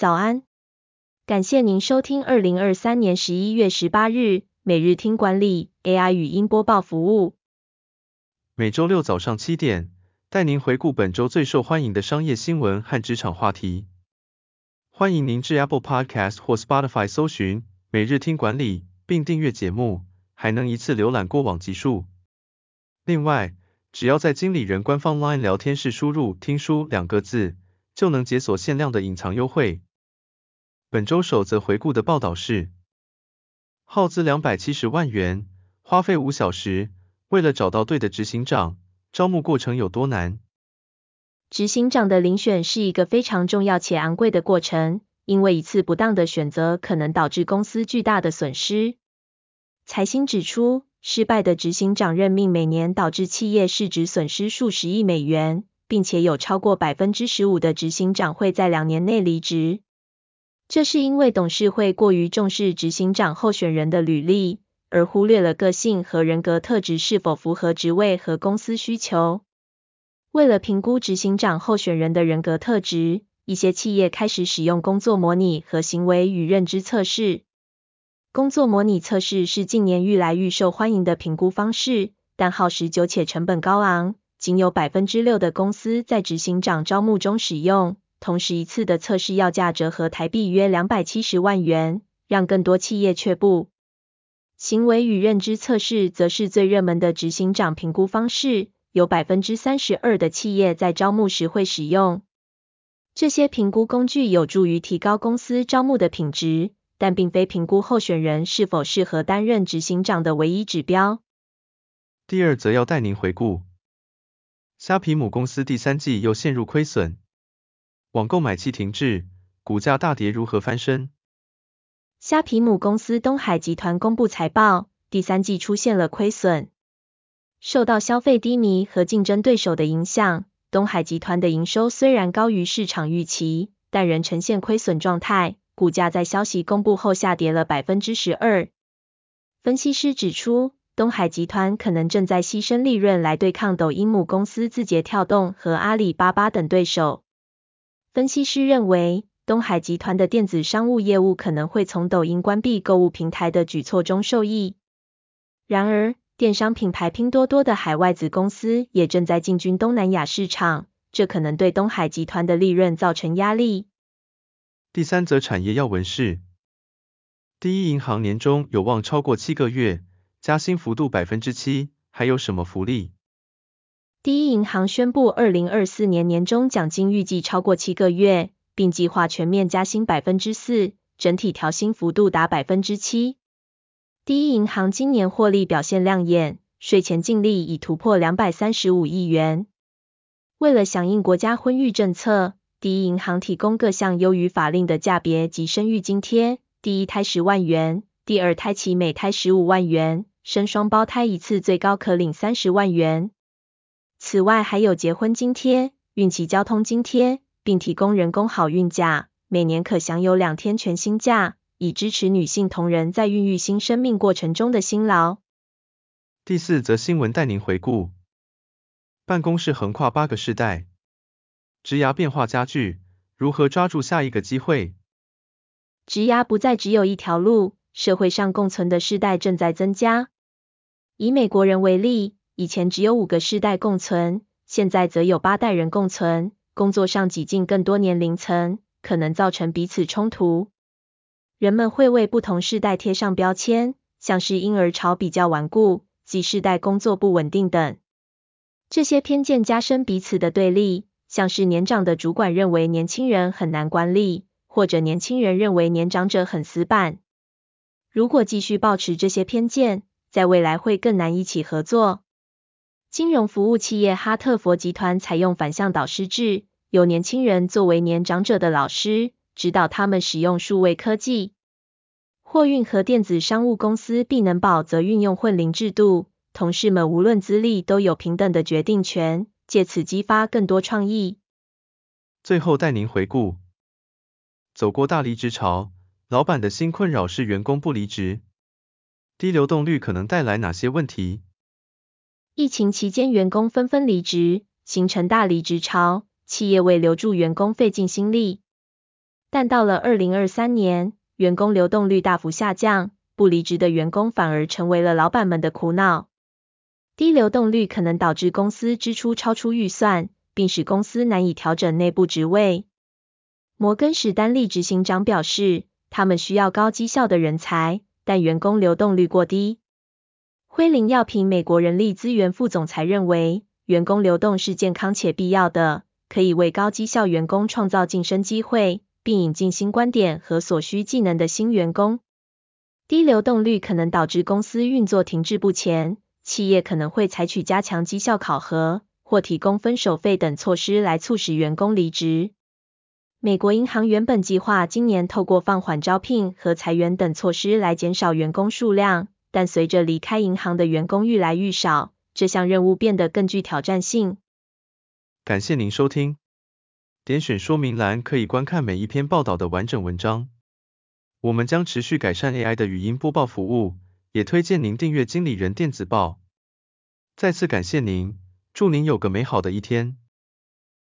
早安，感谢您收听二零二三年十一月十八日每日听管理 AI 语音播报服务。每周六早上七点，带您回顾本周最受欢迎的商业新闻和职场话题。欢迎您至 Apple Podcast 或 Spotify 搜寻每日听管理，并订阅节目，还能一次浏览过往集数。另外，只要在经理人官方 LINE 聊天室输入“听书”两个字，就能解锁限量的隐藏优惠。本周首则回顾的报道是，耗资两百七十万元，花费五小时，为了找到对的执行长，招募过程有多难？执行长的遴选是一个非常重要且昂贵的过程，因为一次不当的选择可能导致公司巨大的损失。财新指出，失败的执行长任命每年导致企业市值损失数十亿美元，并且有超过百分之十五的执行长会在两年内离职。这是因为董事会过于重视执行长候选人的履历，而忽略了个性和人格特质是否符合职位和公司需求。为了评估执行长候选人的人格特质，一些企业开始使用工作模拟和行为与认知测试。工作模拟测试是近年愈来愈受欢迎的评估方式，但耗时久且成本高昂，仅有百分之六的公司在执行长招募中使用。同时，一次的测试要价折合台币约两百七十万元，让更多企业却步。行为与认知测试则是最热门的执行长评估方式，有百分之三十二的企业在招募时会使用。这些评估工具有助于提高公司招募的品质，但并非评估候选人是否适合担任执行长的唯一指标。第二则要带您回顾，虾皮母公司第三季又陷入亏损。网购买气停滞，股价大跌，如何翻身？虾皮母公司东海集团公布财报，第三季出现了亏损。受到消费低迷和竞争对手的影响，东海集团的营收虽然高于市场预期，但仍呈现亏损状态，股价在消息公布后下跌了百分之十二。分析师指出，东海集团可能正在牺牲利润来对抗抖音母公司字节跳动和阿里巴巴等对手。分析师认为，东海集团的电子商务业务可能会从抖音关闭购物平台的举措中受益。然而，电商品牌拼多多的海外子公司也正在进军东南亚市场，这可能对东海集团的利润造成压力。第三则产业要闻是，第一银行年终有望超过七个月，加薪幅度百分之七，还有什么福利？第一银行宣布，二零二四年年终奖金预计超过七个月，并计划全面加薪百分之四，整体调薪幅度达百分之七。第一银行今年获利表现亮眼，税前净利已突破两百三十五亿元。为了响应国家婚育政策，第一银行提供各项优于法令的价别及生育津贴：第一胎十万元，第二胎起每胎十五万元，生双胞胎一次最高可领三十万元。此外，还有结婚津贴、孕期交通津贴，并提供人工好孕假，每年可享有两天全薪假，以支持女性同仁在孕育新生命过程中的辛劳。第四则新闻带您回顾：办公室横跨八个世代，职涯变化加剧，如何抓住下一个机会？职涯不再只有一条路，社会上共存的世代正在增加。以美国人为例。以前只有五个世代共存，现在则有八代人共存。工作上挤进更多年龄层，可能造成彼此冲突。人们会为不同世代贴上标签，像是婴儿潮比较顽固、即世代工作不稳定等。这些偏见加深彼此的对立，像是年长的主管认为年轻人很难管理，或者年轻人认为年长者很死板。如果继续抱持这些偏见，在未来会更难一起合作。金融服务企业哈特佛集团采用反向导师制，由年轻人作为年长者的老师，指导他们使用数位科技。货运和电子商务公司必能保则运用混龄制度，同事们无论资历都有平等的决定权，借此激发更多创意。最后带您回顾，走过大离职潮，老板的新困扰是员工不离职，低流动率可能带来哪些问题？疫情期间，员工纷纷离职，形成大离职潮，企业为留住员工费尽心力。但到了二零二三年，员工流动率大幅下降，不离职的员工反而成为了老板们的苦恼。低流动率可能导致公司支出超出预算，并使公司难以调整内部职位。摩根士丹利执行长表示，他们需要高绩效的人才，但员工流动率过低。辉林药品美国人力资源副总裁认为，员工流动是健康且必要的，可以为高绩效员工创造晋升机会，并引进新观点和所需技能的新员工。低流动率可能导致公司运作停滞不前，企业可能会采取加强绩效考核或提供分手费等措施来促使员工离职。美国银行原本计划今年透过放缓招聘和裁员等措施来减少员工数量，但随着离开银行的员工愈来愈少，这项任务变得更具挑战性。感谢您收听，点选说明栏可以观看每一篇报道的完整文章。我们将持续改善 AI 的语音播报服务，也推荐您订阅经理人电子报。再次感谢您，祝您有个美好的一天。